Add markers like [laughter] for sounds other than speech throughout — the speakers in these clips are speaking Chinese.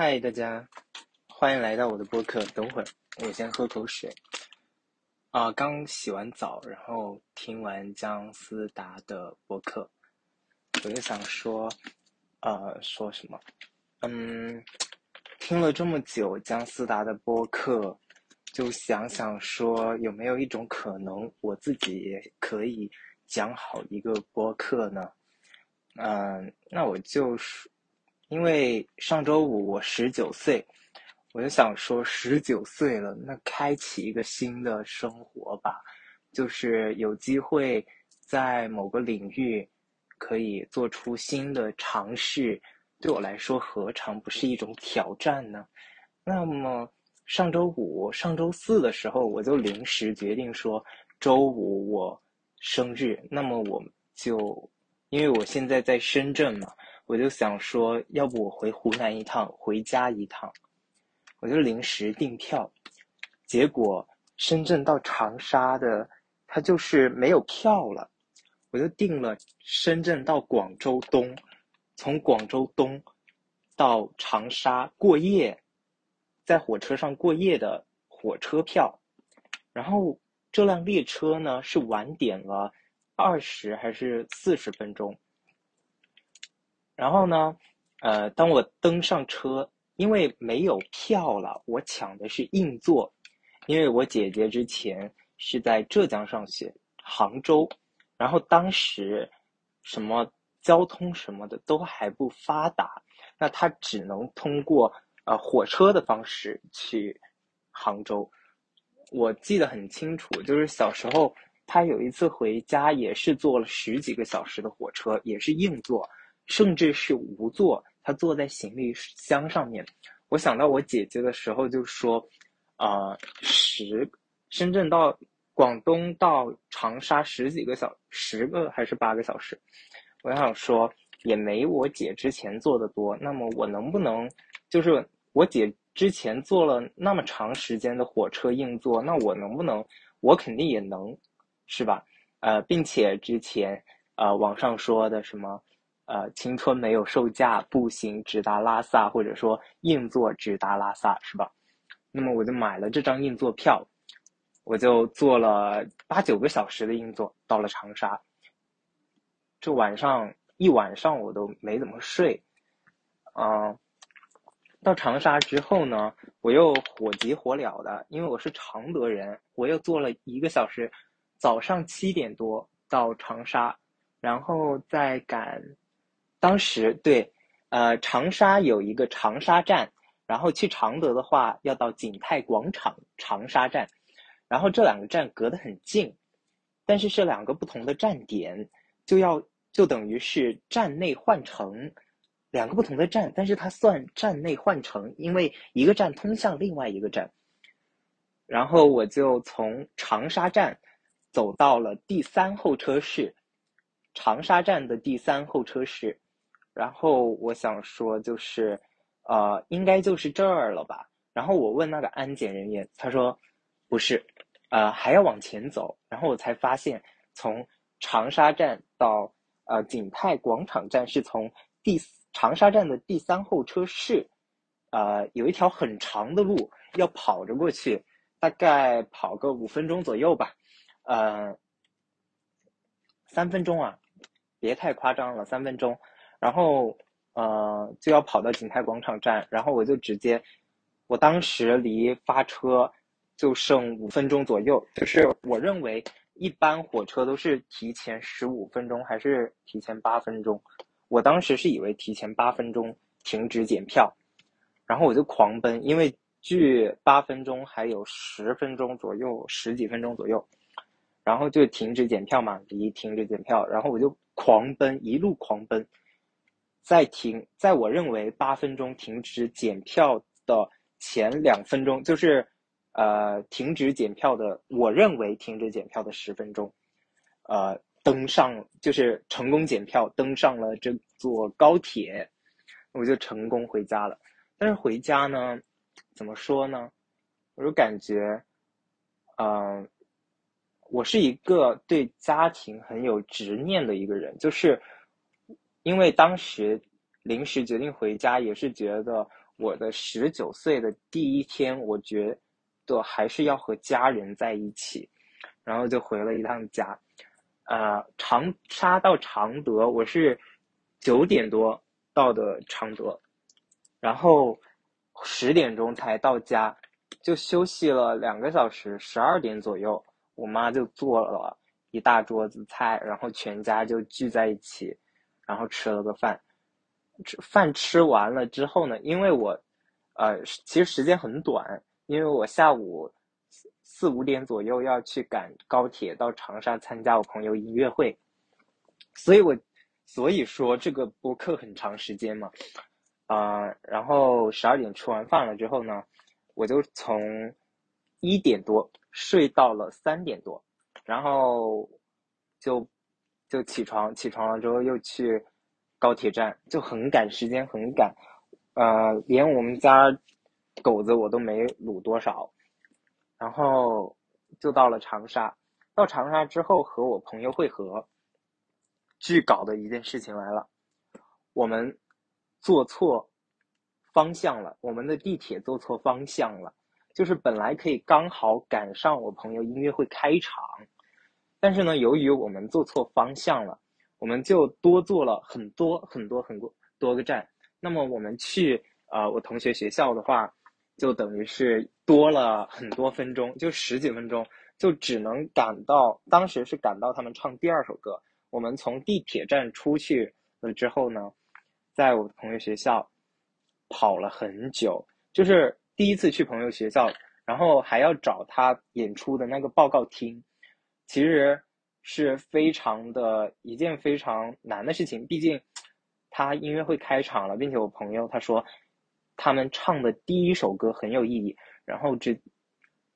嗨，大家，欢迎来到我的播客。等会儿，我先喝口水。啊，刚洗完澡，然后听完姜思达的播客，我就想说，呃，说什么？嗯，听了这么久姜思达的播客，就想想说，有没有一种可能，我自己也可以讲好一个播客呢？嗯，那我就是。因为上周五我十九岁，我就想说十九岁了，那开启一个新的生活吧，就是有机会在某个领域可以做出新的尝试，对我来说何尝不是一种挑战呢？那么上周五、上周四的时候，我就临时决定说周五我生日，那么我就因为我现在在深圳嘛。我就想说，要不我回湖南一趟，回家一趟，我就临时订票，结果深圳到长沙的，它就是没有票了，我就订了深圳到广州东，从广州东到长沙过夜，在火车上过夜的火车票，然后这辆列车呢是晚点了二十还是四十分钟。然后呢，呃，当我登上车，因为没有票了，我抢的是硬座，因为我姐姐之前是在浙江上学，杭州，然后当时什么交通什么的都还不发达，那她只能通过呃火车的方式去杭州。我记得很清楚，就是小时候她有一次回家也是坐了十几个小时的火车，也是硬座。甚至是无座，他坐在行李箱上面。我想到我姐姐的时候就说：“啊，十深圳到广东到长沙十几个小十个还是八个小时。”我想说也没我姐之前坐的多。那么我能不能就是我姐之前坐了那么长时间的火车硬座，那我能不能我肯定也能，是吧？呃，并且之前呃网上说的什么？呃，青春没有售价，步行直达拉萨，或者说硬座直达拉萨，是吧？那么我就买了这张硬座票，我就坐了八九个小时的硬座，到了长沙。这晚上一晚上我都没怎么睡，嗯，到长沙之后呢，我又火急火燎的，因为我是常德人，我又坐了一个小时，早上七点多到长沙，然后再赶。当时对，呃，长沙有一个长沙站，然后去常德的话要到景泰广场长沙站，然后这两个站隔得很近，但是是两个不同的站点，就要就等于是站内换乘，两个不同的站，但是它算站内换乘，因为一个站通向另外一个站，然后我就从长沙站走到了第三候车室，长沙站的第三候车室。然后我想说，就是，呃，应该就是这儿了吧？然后我问那个安检人员，他说，不是，呃，还要往前走。然后我才发现，从长沙站到呃景泰广场站是从第长沙站的第三候车室，呃，有一条很长的路要跑着过去，大概跑个五分钟左右吧，呃，三分钟啊，别太夸张了，三分钟。然后，呃，就要跑到景泰广场站，然后我就直接，我当时离发车就剩五分钟左右，就是我认为一般火车都是提前十五分钟还是提前八分钟，我当时是以为提前八分钟停止检票，然后我就狂奔，因为距八分钟还有十分钟左右，十几分钟左右，然后就停止检票嘛，离停止检票，然后我就狂奔，一路狂奔。在停，在我认为八分钟停止检票的前两分钟，就是，呃，停止检票的，我认为停止检票的十分钟，呃，登上就是成功检票，登上了这座高铁，我就成功回家了。但是回家呢，怎么说呢？我就感觉，嗯，我是一个对家庭很有执念的一个人，就是。因为当时临时决定回家，也是觉得我的十九岁的第一天，我觉得还是要和家人在一起，然后就回了一趟家。呃，长沙到常德，我是九点多到的常德，然后十点钟才到家，就休息了两个小时，十二点左右，我妈就做了一大桌子菜，然后全家就聚在一起，然后吃了个饭。吃饭吃完了之后呢，因为我，呃，其实时间很短，因为我下午四五点左右要去赶高铁到长沙参加我朋友音乐会，所以我所以说这个播客很长时间嘛，啊，然后十二点吃完饭了之后呢，我就从一点多睡到了三点多，然后就就起床，起床了之后又去。高铁站就很赶，时间很赶，呃，连我们家狗子我都没撸多少，然后就到了长沙。到长沙之后和我朋友会合，巨搞的一件事情来了，我们坐错方向了，我们的地铁坐错方向了，就是本来可以刚好赶上我朋友音乐会开场，但是呢，由于我们坐错方向了。我们就多坐了很多很多很多多个站，那么我们去呃我同学学校的话，就等于是多了很多分钟，就十几分钟，就只能赶到当时是赶到他们唱第二首歌。我们从地铁站出去了之后呢，在我同学学校跑了很久，就是第一次去朋友学校，然后还要找他演出的那个报告厅，其实。是非常的一件非常难的事情，毕竟他音乐会开场了，并且我朋友他说他们唱的第一首歌很有意义，然后这，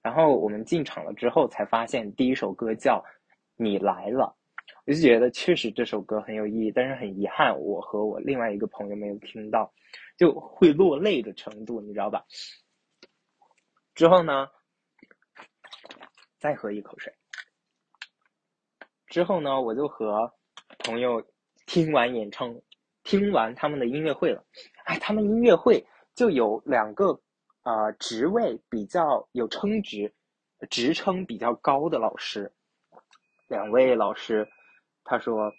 然后我们进场了之后才发现第一首歌叫《你来了》，我就觉得确实这首歌很有意义，但是很遗憾我和我另外一个朋友没有听到，就会落泪的程度，你知道吧？之后呢，再喝一口水。之后呢，我就和朋友听完演唱，听完他们的音乐会了。哎，他们音乐会就有两个啊职位比较有称职、职称比较高的老师，两位老师，他说，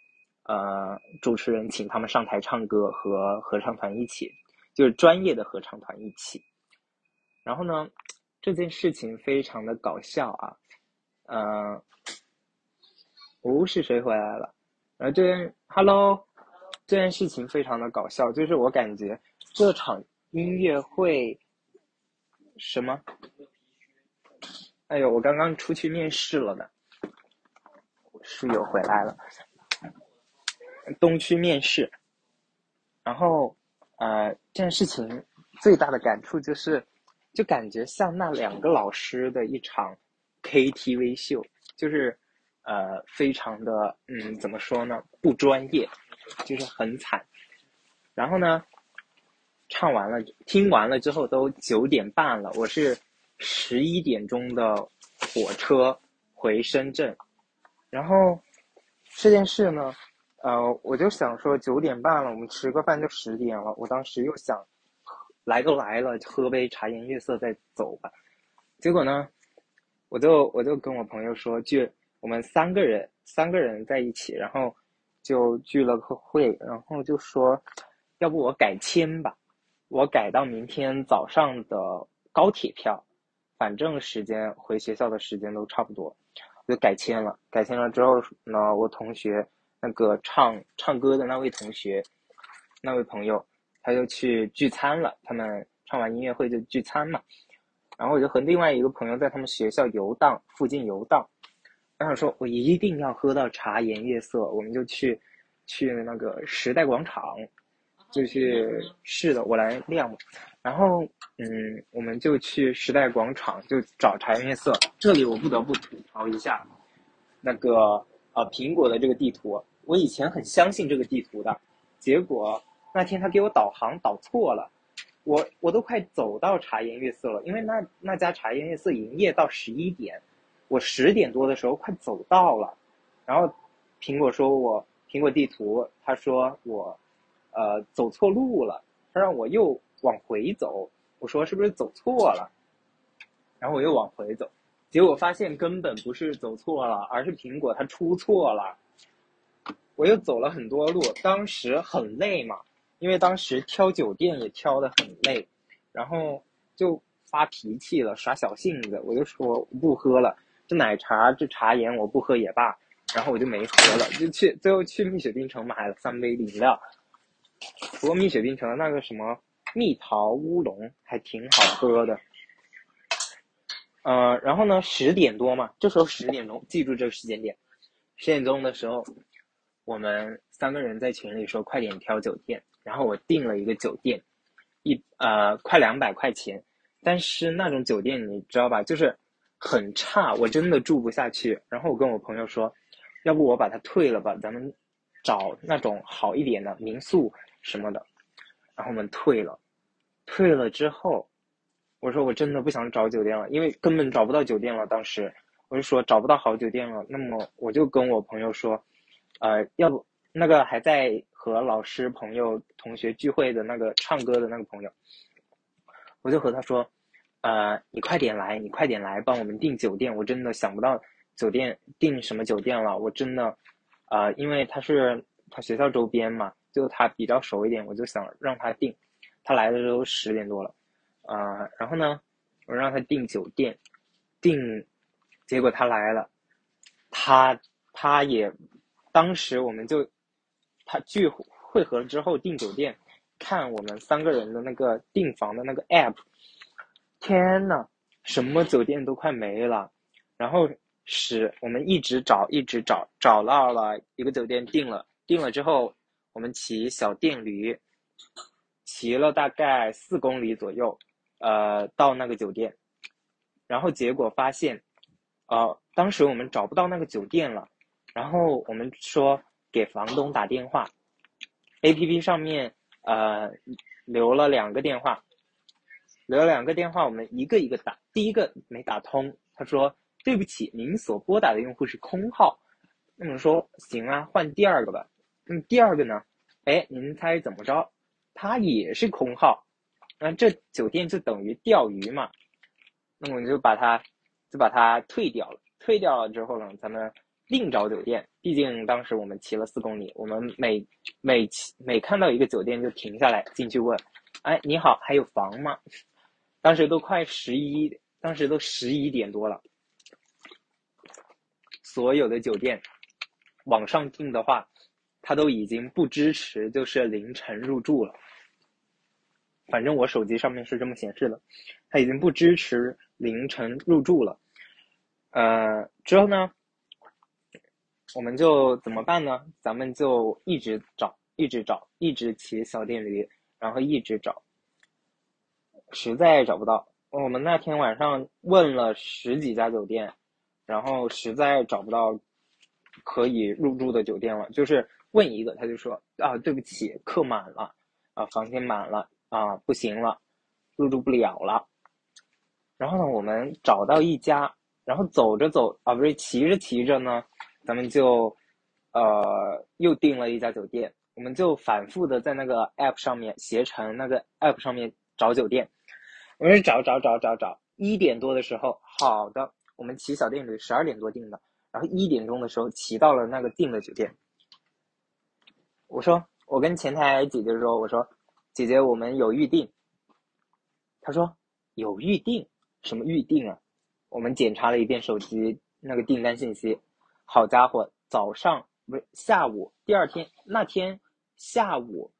呃，主持人请他们上台唱歌，和合唱团一起，就是专业的合唱团一起。然后呢，这件事情非常的搞笑啊，嗯。哦，是谁回来了？然后这件，Hello，这件事情非常的搞笑，就是我感觉这场音乐会，什么？哎呦，我刚刚出去面试了呢，室友回来了，东区面试，然后，呃，这件事情最大的感触就是，就感觉像那两个老师的一场 KTV 秀，就是。呃，非常的，嗯，怎么说呢？不专业，就是很惨。然后呢，唱完了，听完了之后都九点半了，我是十一点钟的火车回深圳。然后这件事呢，呃，我就想说九点半了，我们吃个饭就十点了。我当时又想，来都来了，喝杯茶颜悦色再走吧。结果呢，我就我就跟我朋友说，就。我们三个人，三个人在一起，然后就聚了个会，然后就说，要不我改签吧，我改到明天早上的高铁票，反正时间回学校的时间都差不多，我就改签了。改签了之后呢，我同学那个唱唱歌的那位同学，那位朋友，他就去聚餐了。他们唱完音乐会就聚餐嘛，然后我就和另外一个朋友在他们学校游荡，附近游荡。然后说，我一定要喝到茶颜悦色，我们就去，去那个时代广场，就去是的，我来亮。然后，嗯，我们就去时代广场，就找茶颜悦色。这里我不得不吐槽一下，那个呃苹果的这个地图，我以前很相信这个地图的，结果那天他给我导航导错了，我我都快走到茶颜悦色了，因为那那家茶颜悦色营业到十一点。我十点多的时候快走到了，然后苹果说我苹果地图，他说我呃走错路了，他让我又往回走，我说是不是走错了？然后我又往回走，结果发现根本不是走错了，而是苹果它出错了。我又走了很多路，当时很累嘛，因为当时挑酒店也挑的很累，然后就发脾气了，耍小性子，我就说不喝了，这奶茶这茶颜我不喝也罢，然后我就没喝了，就去最后去蜜雪冰城买了三杯饮料。不过蜜雪冰城的那个什么蜜桃乌龙还挺好喝的。呃，然后呢，十点多嘛，这时候十点钟，记住这个时间点，十点钟的时候，我们三个人在群里说快点挑酒店，然后我订了一个酒店，一呃快两百块钱，但是那种酒店你知道吧，就是很差，我真的住不下去。然后我跟我朋友说，要不我把它退了吧，咱们找那种好一点的民宿什么的。然后我们退了，退了之后。我说我真的不想找酒店了，因为根本找不到酒店了。当时我就说找不到好酒店了，那么我就跟我朋友说，呃，要不那个还在和老师、朋友、同学聚会的那个唱歌的那个朋友，我就和他说，呃，你快点来，你快点来帮我们订酒店。我真的想不到酒店订什么酒店了，我真的，啊，因为他是他学校周边嘛，就他比较熟一点，我就想让他订。他来的时候十点多了。啊，然后呢，我让他订酒店，订，结果他来了，他他也，当时我们就，他聚会合之后订酒店，看我们三个人的那个订房的那个 app，天呐，什么酒店都快没了，然后是我们一直找一直找，找到了一个酒店订了，订了之后，我们骑小电驴，骑了大概四公里左右。呃，到那个酒店，然后结果发现，呃，当时我们找不到那个酒店了，然后我们说给房东打电话，A P P 上面呃留了两个电话，留了两个电话，我们一个一个打，第一个没打通，他说对不起，您所拨打的用户是空号，那么说行啊，换第二个吧，嗯，第二个呢，哎，您猜怎么着？他也是空号。那这酒店就等于钓鱼嘛，那么我们就把它就把它退掉了。退掉了之后呢，咱们另找酒店。毕竟当时我们骑了四公里，我们每每骑每看到一个酒店就停下来进去问：“哎，你好，还有房吗？”当时都快十一，当时都十一点多了，所有的酒店网上订的话，它都已经不支持，就是凌晨入住了。反正我手机上面是这么显示的，它已经不支持凌晨入住了。呃，之后呢，我们就怎么办呢？咱们就一直找，一直找，一直骑小电驴，然后一直找，实在找不到。我们那天晚上问了十几家酒店，然后实在找不到可以入住的酒店了。就是问一个，他就说啊，对不起，客满了，啊，房间满了。啊，不行了，入住不了了。然后呢，我们找到一家，然后走着走啊，不是骑着骑着呢，咱们就呃又订了一家酒店。我们就反复的在那个 app 上面携程那个 app 上面找酒店。我们找找找找找，一点多的时候，好的，我们骑小电驴十二点多订的，然后一点钟的时候骑到了那个订的酒店。我说，我跟前台姐姐说，我说。姐姐，我们有预定。他说有预定，什么预定啊？我们检查了一遍手机那个订单信息，好家伙，早上不是下午，第二天那天下午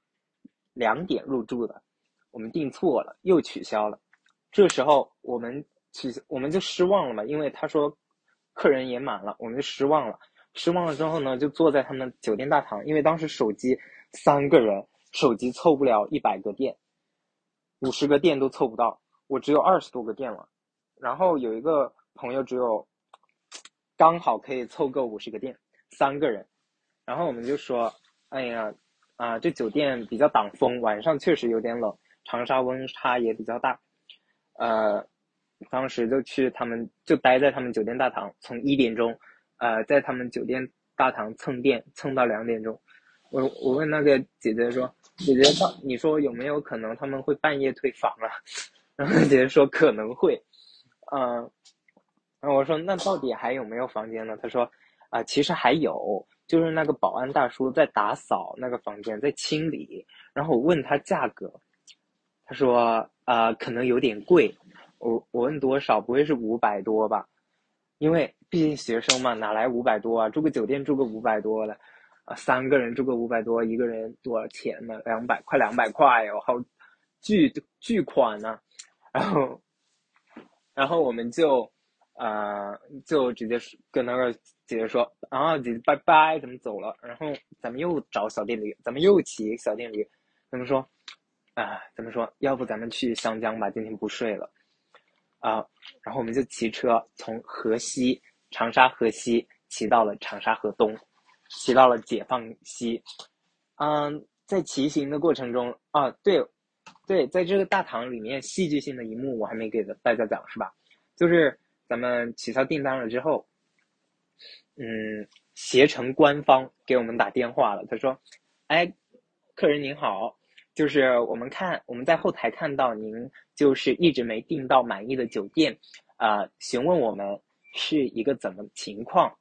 两点入住的，我们订错了，又取消了。这个时候我们其实我们就失望了嘛，因为他说客人也满了，我们就失望了。失望了之后呢，就坐在他们酒店大堂，因为当时手机三个人。手机凑不了一百个店，五十个店都凑不到，我只有二十多个店了。然后有一个朋友只有刚好可以凑够五十个店，三个人。然后我们就说：“哎呀，啊，这酒店比较挡风，晚上确实有点冷，长沙温差也比较大。”呃，当时就去他们就待在他们酒店大堂，从一点钟，呃，在他们酒店大堂蹭电蹭到两点钟。我我问那个姐姐说，姐姐到你说有没有可能他们会半夜退房啊？[laughs] 然后姐姐说可能会，嗯，然后我说那到底还有没有房间呢？他说啊，其实还有，就是那个保安大叔在打扫那个房间，在清理。然后我问他价格，说啊，可能有点贵。我我问多少？不会是五百多吧？因为毕竟学生嘛，哪来五百多啊？住个酒店住个五百多的，啊，三个人住个五百多，一个人多少钱呢？两百，快两百块哦，好巨巨款呢。然后，然后我们就，呃，就直接跟那个姐姐说，啊，姐姐拜拜，咱们走了。然后咱们又找小电驴，咱们又骑小电驴。咱们说，啊，怎么说，要不咱们去湘江吧，今天不睡了。啊，然后我们就骑车从河西长沙河西骑到了长沙河东，骑到了解放西。嗯，在骑行的过程中，啊，对。对，在这个大堂里面，戏剧性的一幕我还没给大家讲，是吧？就是咱们取消订单了之后，嗯，携程官方给我们打电话了，他说：“哎，客人您好，就是我们看我们在后台看到您就是一直没订到满意的酒店，啊，询问我们是一个怎么情况？”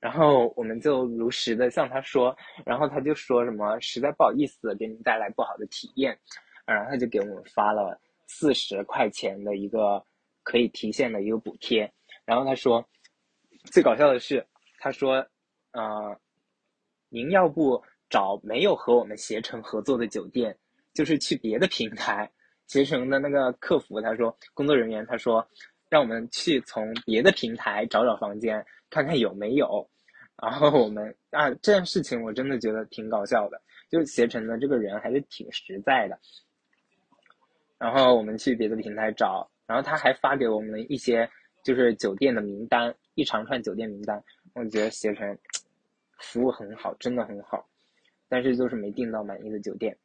然后我们就如实的向他说，然后他就说什么：“实在不好意思，给您带来不好的体验。”然后他就给我们发了四十块钱的一个可以提现的一个补贴。然后他说，最搞笑的是，他说，呃，您要不找没有和我们携程合作的酒店，就是去别的平台。携程的那个客服他说，工作人员他说，让我们去从别的平台找找房间，看看有没有。然后我们啊，这件事情我真的觉得挺搞笑的，就携程的这个人还是挺实在的。然后我们去别的平台找，然后他还发给我们一些就是酒店的名单，一长串酒店名单。我觉得携程服务很好，真的很好，但是就是没订到满意的酒店。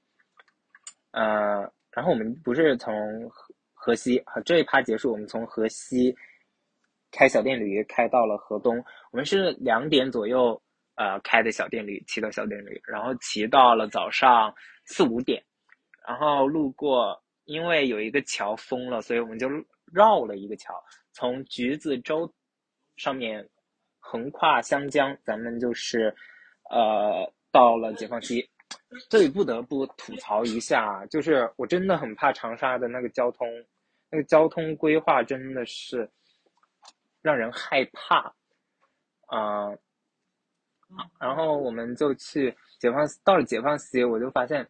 呃，然后我们不是从河河西，这一趴结束，我们从河西开小电驴开到了河东。我们是两点左右呃开的小电驴，骑的小电驴，然后骑到了早上四五点，然后路过。因为有一个桥封了，所以我们就绕了一个桥，从橘子洲上面横跨湘江，咱们就是呃到了解放西。这里不得不吐槽一下，就是我真的很怕长沙的那个交通，那个交通规划真的是让人害怕啊。然后我们就去解放到了解放西，我就发现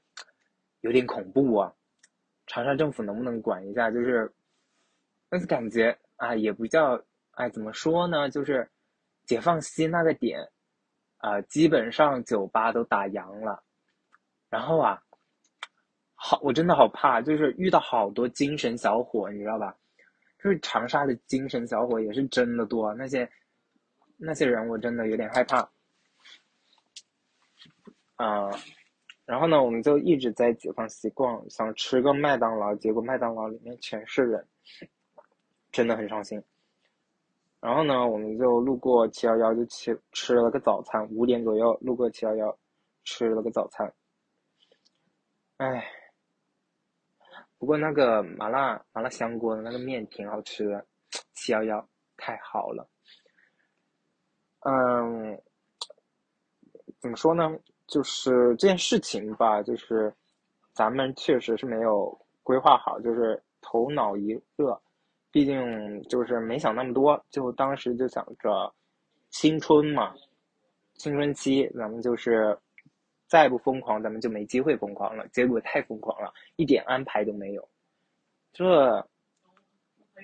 有点恐怖啊。长沙政府能不能管一下？就是，但是感觉啊，也不叫哎，怎么说呢？就是解放西那个点啊，基本上酒吧都打烊了。然后啊，好，我真的好怕，就是遇到好多精神小伙，你知道吧？就是长沙的精神小伙也是真的多，那些那些人我真的有点害怕啊。然后呢，我们就一直在解放西逛，想吃个麦当劳，结果麦当劳里面全是人，真的很伤心。然后呢，我们就路过七幺幺，就吃吃了个早餐，五点左右路过七幺幺，吃了个早餐。唉，不过那个麻辣麻辣香锅的那个面挺好吃的，七幺幺太好了。嗯，怎么说呢？就是这件事情吧，就是咱们确实是没有规划好，就是头脑一热，毕竟就是没想那么多，就当时就想着青春嘛，青春期，咱们就是再不疯狂，咱们就没机会疯狂了。结果太疯狂了，一点安排都没有。这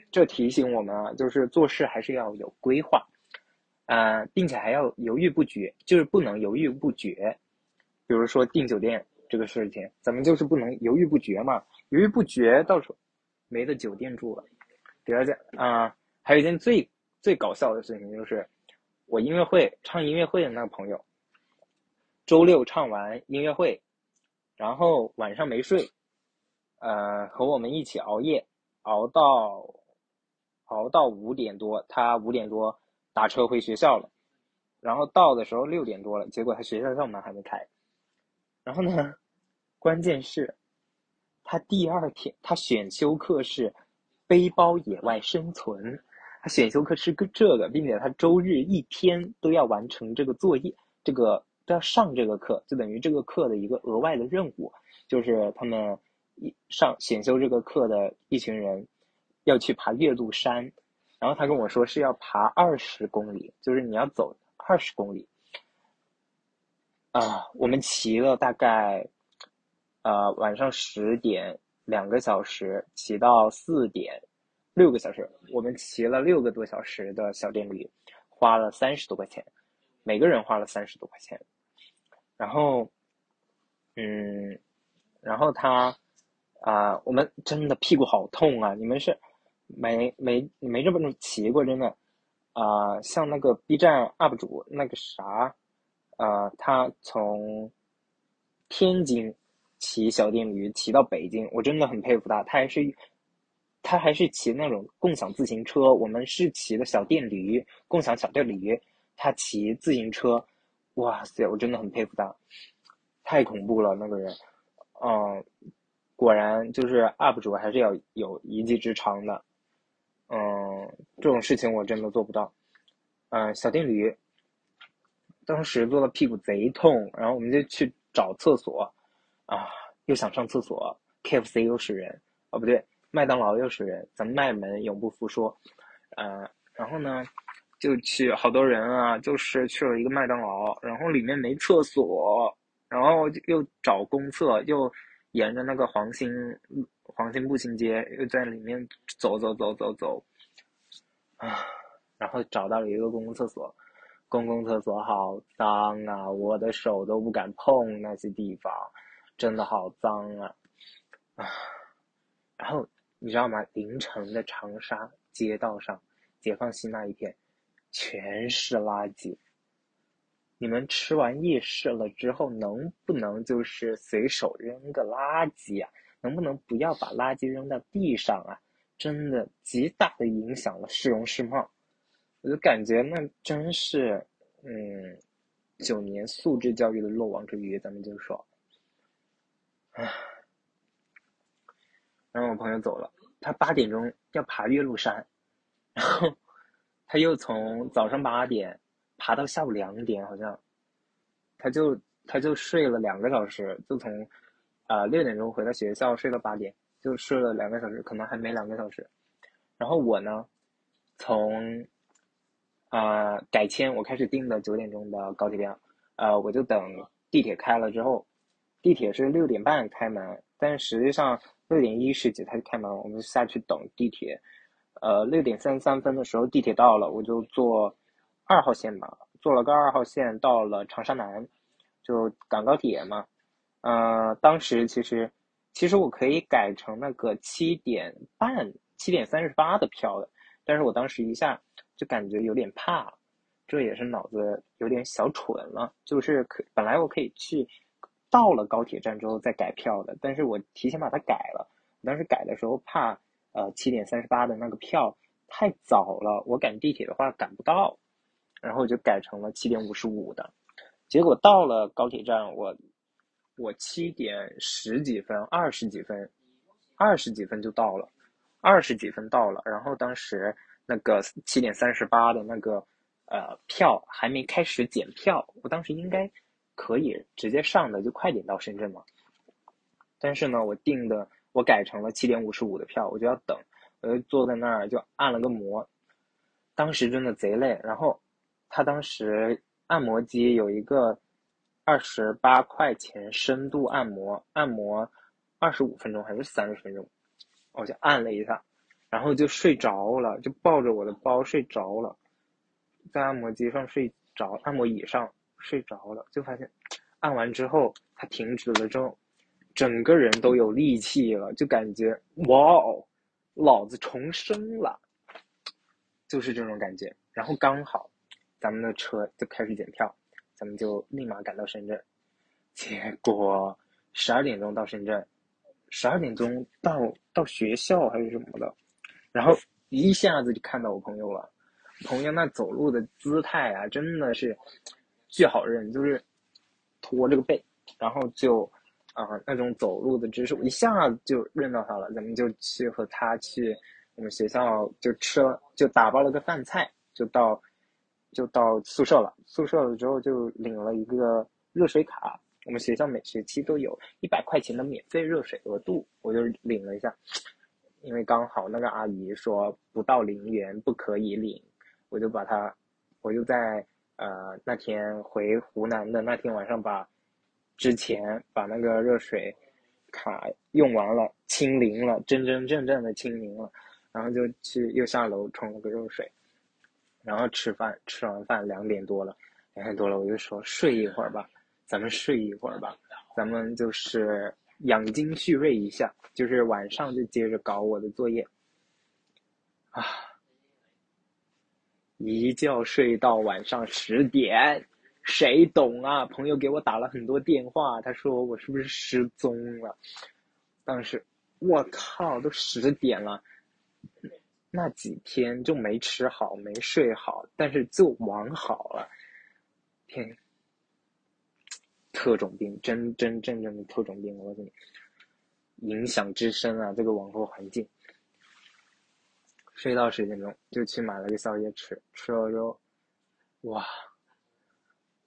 这提醒我们啊，就是做事还是要有规划，啊，并且还要犹豫不决，就是不能犹豫不决。比如说订酒店这个事情，咱们就是不能犹豫不决嘛，犹豫不决，到时候没得酒店住了。第二件啊，还有一件最最搞笑的事情就是，我音乐会唱音乐会的那个朋友，周六唱完音乐会，然后晚上没睡，呃，和我们一起熬夜，熬到熬到五点多，他五点多打车回学校了，然后到的时候六点多了，结果他学校校门还没开。然后呢，关键是，他第二天他选修课是背包野外生存，他选修课是个这个，并且他周日一天都要完成这个作业，这个都要上这个课，就等于这个课的一个额外的任务，就是他们一上选修这个课的一群人要去爬岳麓山，然后他跟我说是要爬二十公里，就是你要走二十公里。啊，我们骑了大概，呃，晚上十点两个小时，骑到四点六个小时。我们骑了六个多小时的小电驴，花了三十多块钱，每个人花了三十多块钱。然后，嗯，然后他啊，我们真的屁股好痛啊！你们是没没没这么骑过，真的啊，像那个 B 站 UP 主那个啥。呃，他从天津骑小电驴骑到北京，我真的很佩服他。他还是他还是骑那种共享自行车，我们是骑的小电驴，共享小电驴。他骑自行车，哇塞，我真的很佩服他，太恐怖了那个人。嗯，果然就是 UP 主还是要有一技之长的。嗯，这种事情我真的做不到。嗯，小电驴。当时坐的屁股贼痛，然后我们就去找厕所，啊，又想上厕所，KFC 又是人，哦不对，麦当劳又是人，咱们麦门永不服输，呃，然后呢，就去好多人啊，就是去了一个麦当劳，然后里面没厕所，然后又找公厕，又沿着那个黄兴黄兴步行街又在里面走走走走走，啊，然后找到了一个公共厕所。公共厕所好脏啊！我的手都不敢碰那些地方，真的好脏啊！啊，然后你知道吗？凌晨的长沙街道上，解放西那一片，全是垃圾。你们吃完夜市了之后，能不能就是随手扔个垃圾啊？能不能不要把垃圾扔到地上啊？真的极大的影响了市容市貌。我就感觉那真是，嗯，九年素质教育的漏网之鱼，咱们就说，唉。然后我朋友走了，他八点钟要爬岳麓山，然后他又从早上八点爬到下午两点，好像，他就他就睡了两个小时，就从啊六点钟回到学校睡到八点，就睡了两个小时，可能还没两个小时。然后我呢，从啊，改签我开始订的九点钟的高铁票，呃，我就等地铁开了之后，地铁是六点半开门，但实际上六点一十几才开门，我们下去等地铁，呃，六点三十三分的时候地铁到了，我就坐二号线吧，坐了个二号线到了长沙南，就赶高铁嘛，呃，当时其实其实我可以改成那个七点半、七点三十八的票的，但是我当时一下。就感觉有点怕，这也是脑子有点小蠢了。就是可本来我可以去到了高铁站之后再改票的，但是我提前把它改了。当时改的时候怕呃七点三十八的那个票太早了，我赶地铁的话赶不到，然后我就改成了七点五十五的。结果到了高铁站，我我七点十几分、二十几分、二十几分就到了，二十几分到了，然后当时。那个七点三十八的那个呃票还没开始检票，我当时应该可以直接上的，就快点到深圳嘛。但是呢，我订的我改成了七点五十五的票，我就要等，我就坐在那儿就按了个摩，当时真的贼累。然后他当时按摩机有一个二十八块钱深度按摩，按摩二十五分钟还是三十分钟，我就按了一下。然后就睡着了，就抱着我的包睡着了，在按摩机上睡着，按摩椅上睡着了，就发现按完之后它停止了之后，整个人都有力气了，就感觉哇哦，老子重生了，就是这种感觉。然后刚好咱们的车就开始检票，咱们就立马赶到深圳，结果十二点钟到深圳，十二点钟到到学校还是什么的。然后一下子就看到我朋友了，朋友那走路的姿态啊，真的是巨好认，就是驼着个背，然后就啊那种走路的知识，我一下子就认到他了。咱们就去和他去我们学校就吃了，就打包了个饭菜，就到就到宿舍了。宿舍了之后就领了一个热水卡，我们学校每学期都有一百块钱的免费热水额度，我就领了一下。因为刚好那个阿姨说不到零元不可以领，我就把它，我就在呃那天回湖南的那天晚上把之前把那个热水卡用完了，清零了，真真正正的清零了，然后就去又下楼冲了个热水，然后吃饭，吃完饭两点多了，两点多了我就说睡一会儿吧，咱们睡一会儿吧，咱们就是。养精蓄锐一下，就是晚上就接着搞我的作业，啊，一觉睡到晚上十点，谁懂啊？朋友给我打了很多电话，他说我是不是失踪了？当时我靠，都十点了，那几天就没吃好，没睡好，但是就玩好了，天。特种兵，真真正正的特种兵，我告诉你，影响之深啊！这个网络环境，睡到十点钟就去买了个宵夜吃，吃了之后，哇，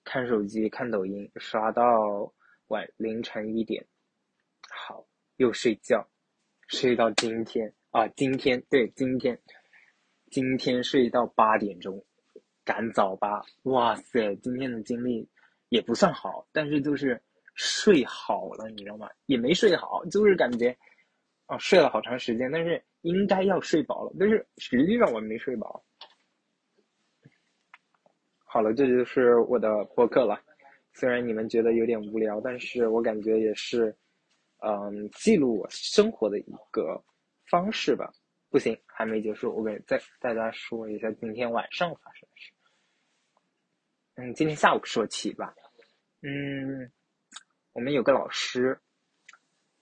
看手机看抖音刷到晚凌晨一点，好又睡觉，睡到今天啊，今天对今天，今天睡到八点钟，赶早八，哇塞，今天的经历。也不算好，但是就是睡好了，你知道吗？也没睡好，就是感觉，啊，睡了好长时间，但是应该要睡饱了，但是实际上我没睡饱。好了，这就是我的播客了。虽然你们觉得有点无聊，但是我感觉也是，嗯，记录我生活的一个方式吧。不行，还没结束，我给再大家说一下今天晚上发生的事。嗯，今天下午说起吧。嗯，我们有个老师，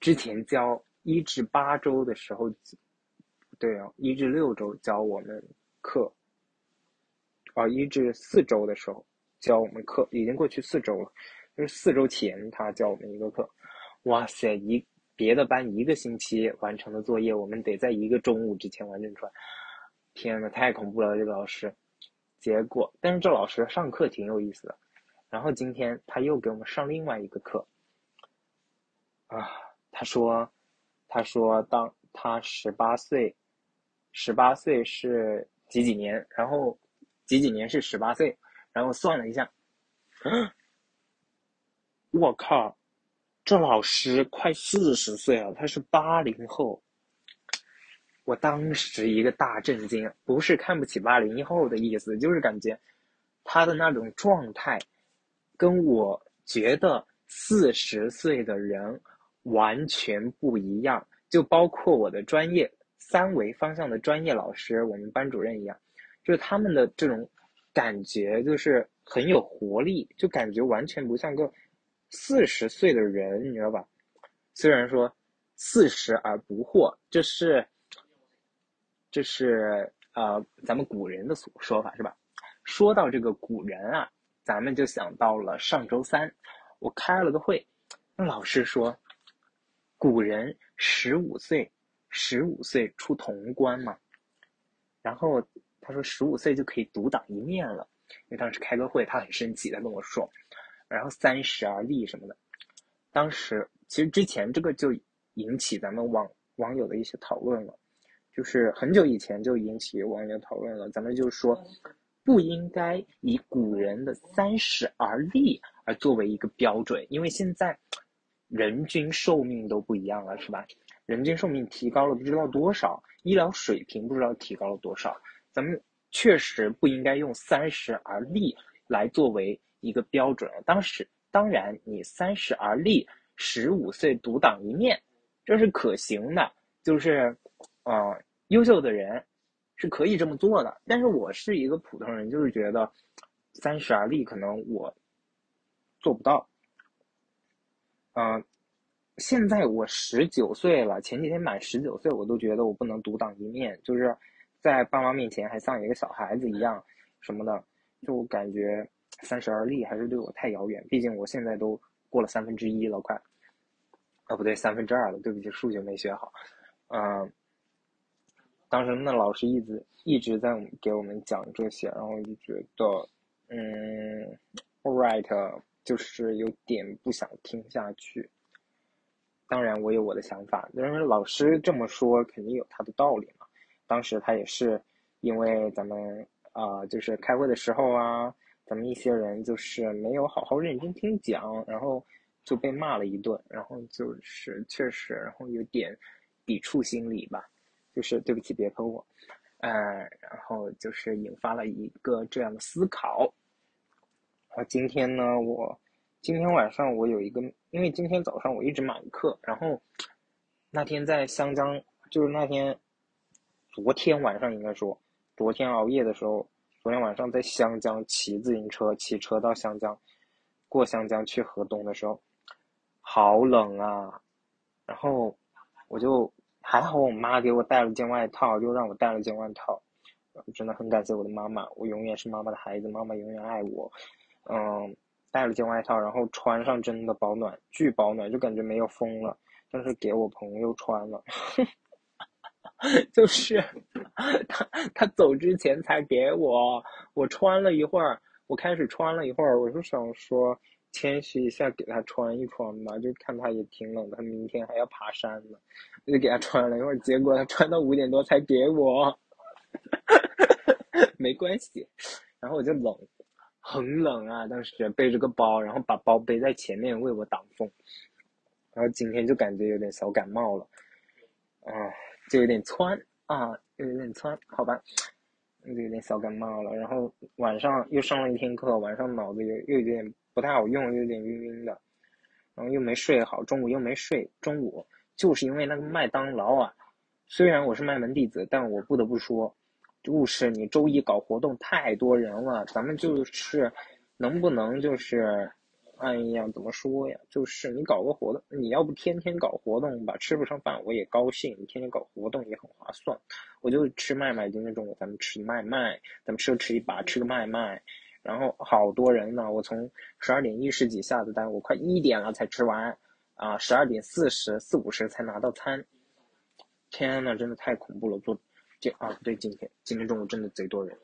之前教一至八周的时候，对哦，一至六周教我们课，啊，一至四周的时候教我们课，已经过去四周了，就是四周前他教我们一个课，哇塞，一别的班一个星期完成的作业，我们得在一个中午之前完成出来，天呐，太恐怖了，这个老师。结果，但是这老师上课挺有意思的。然后今天他又给我们上另外一个课，啊，他说，他说当他十八岁，十八岁是几几年？然后几几年是十八岁？然后算了一下，我靠，这老师快四十岁了，他是八零后。我当时一个大震惊，不是看不起八零后的意思，就是感觉他的那种状态，跟我觉得四十岁的人完全不一样。就包括我的专业三维方向的专业老师，我们班主任一样，就是他们的这种感觉，就是很有活力，就感觉完全不像个四十岁的人，你知道吧？虽然说四十而不惑，这是。这是呃，咱们古人的说说法是吧？说到这个古人啊，咱们就想到了上周三，我开了个会，那老师说，古人十五岁，十五岁出潼关嘛，然后他说十五岁就可以独当一面了，因为当时开个会，他很生气，他跟我说，然后三十而立什么的，当时其实之前这个就引起咱们网网友的一些讨论了。就是很久以前就引起网友讨论了，咱们就说不应该以古人的三十而立而作为一个标准，因为现在人均寿命都不一样了，是吧？人均寿命提高了不知道多少，医疗水平不知道提高了多少，咱们确实不应该用三十而立来作为一个标准。当时当然，你三十而立，十五岁独当一面，这是可行的，就是。呃，优秀的人是可以这么做的，但是我是一个普通人，就是觉得三十而立可能我做不到。嗯，现在我十九岁了，前几天满十九岁，我都觉得我不能独当一面，就是在爸妈面前还像一个小孩子一样什么的，就感觉三十而立还是对我太遥远，毕竟我现在都过了三分之一了，快。哦，不对，三分之二了，对不起，数学没学好。嗯，当时那老师一直一直在给我们讲这些，然后就觉得，嗯，Alright，就是有点不想听下去。当然，我有我的想法，因为老师这么说，肯定有他的道理嘛。当时他也是因为咱们啊，就是开会的时候啊，咱们一些人就是没有好好认真听讲，然后。就被骂了一顿，然后就是确实，然后有点抵触心理吧，就是对不起，别喷我，嗯，然后就是引发了一个这样的思考。啊今天呢，我今天晚上我有一个，因为今天早上我一直满课，然后那天在湘江，就是那天昨天晚上应该说，昨天熬夜的时候，昨天晚上在湘江骑自行车，骑车到湘江，过湘江去河东的时候。好冷啊！然后我就还好，我妈给我带了件外套，就让我带了件外套。真的很感谢我的妈妈，我永远是妈妈的孩子，妈妈永远爱我。嗯，带了件外套，然后穿上真的保暖，巨保暖，就感觉没有风了。但是给我朋友穿了，[laughs] [laughs] 就是他他走之前才给我，我穿了一会儿，我开始穿了一会儿，我就想说。谦虚一下，给他穿一穿吧，就看他也挺冷的，他明天还要爬山呢，我就给他穿了一会儿，结果他穿到五点多才给我，[laughs] 没关系，然后我就冷，很冷啊，当时背着个包，然后把包背在前面为我挡风，然后今天就感觉有点小感冒了，唉，就有点窜啊，又有点窜，好吧，就有点小感冒了，然后晚上又上了一天课，晚上脑子又又有点。不太好用，有点晕晕的，然后又没睡好，中午又没睡。中午就是因为那个麦当劳啊，虽然我是麦门弟子，但我不得不说，就是你周一搞活动太多人了，咱们就是能不能就是，哎呀，怎么说呀？就是你搞个活动，你要不天天搞活动吧，吃不上饭我也高兴，你天天搞活动也很划算。我就吃麦麦，今天中午咱们吃麦麦，咱们吃吃一把，吃个麦麦。然后好多人呢，我从十二点一十几下的单，我快一点了才吃完，啊，十二点四十四五十才拿到餐，天呐，真的太恐怖了！做，这啊不对，今天今天中午真的贼多人。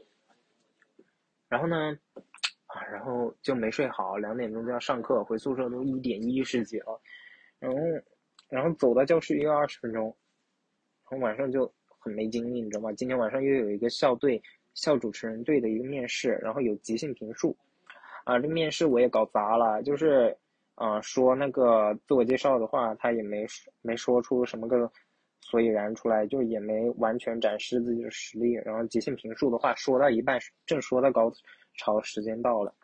然后呢，然后就没睡好，两点钟就要上课，回宿舍都一点一十几了，然后然后走到教室又要二十分钟，然后晚上就很没精力，你知道吗？今天晚上又有一个校队。校主持人队的一个面试，然后有即兴评述，啊，这面试我也搞砸了，就是，啊，说那个自我介绍的话，他也没没说出什么个所以然出来，就也没完全展示自己的实力。然后即兴评述的话，说到一半，正说到高超，时间到了，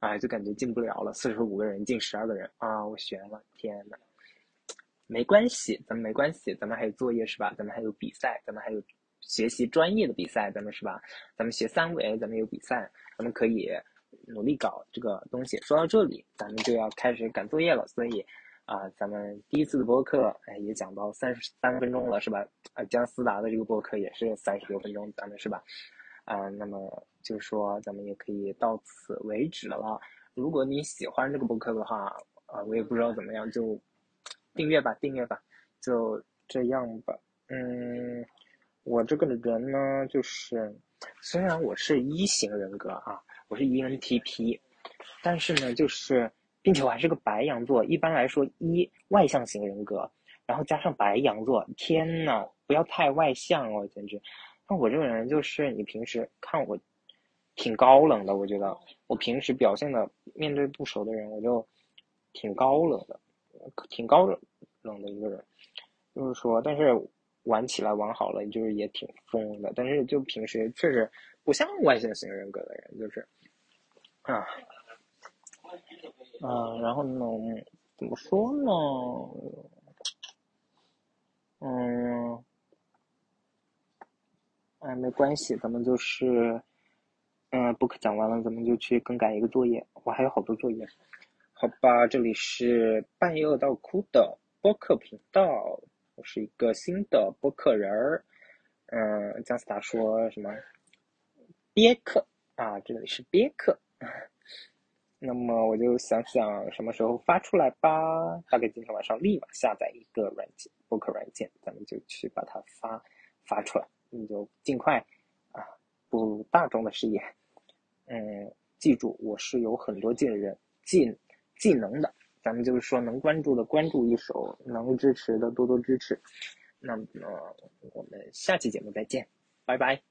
哎，就感觉进不了了，四十五个人进十二个人啊，我悬了，天呐，没关系，咱们没关系，咱们还有作业是吧？咱们还有比赛，咱们还有。学习专业的比赛，咱们是吧？咱们学三维，咱们有比赛，咱们可以努力搞这个东西。说到这里，咱们就要开始赶作业了。所以啊，咱们第一次的播客，哎，也讲到三十三分钟了，是吧？啊，姜思达的这个播客也是三十多分钟，咱们是吧？啊，那么就是说，咱们也可以到此为止了。如果你喜欢这个播客的话，啊，我也不知道怎么样，就订阅吧，订阅吧，就这样吧，嗯。我这个人呢，就是虽然我是一型人格啊，我是 ENTP，但是呢，就是并且我还是个白羊座。一般来说，一外向型人格，然后加上白羊座，天呐，不要太外向哦，简直。那我这个人就是，你平时看我挺高冷的，我觉得我平时表现的面对不熟的人，我就挺高冷的，挺高冷的一个人。就是说，但是。玩起来玩好了，就是也挺疯的，但是就平时确实不像外向型人格的人，就是啊，嗯，然后呢，怎么说呢？嗯，哎，没关系，咱们就是，嗯，book 讲完了，咱们就去更改一个作业，我还有好多作业，好吧，这里是半夜饿到哭的播客频道。我是一个新的播客人儿，嗯，姜思达说什么？憋客啊，这里是憋客，[laughs] 那么我就想想什么时候发出来吧，大概今天晚上立马下载一个软件，播客软件，咱们就去把它发发出来，你就尽快啊，步入大众的视野。嗯，记住，我是有很多技人技技能的，咱们就是说能关注的关注一手，能支持的多多支持。那么我们下期节目再见，拜拜。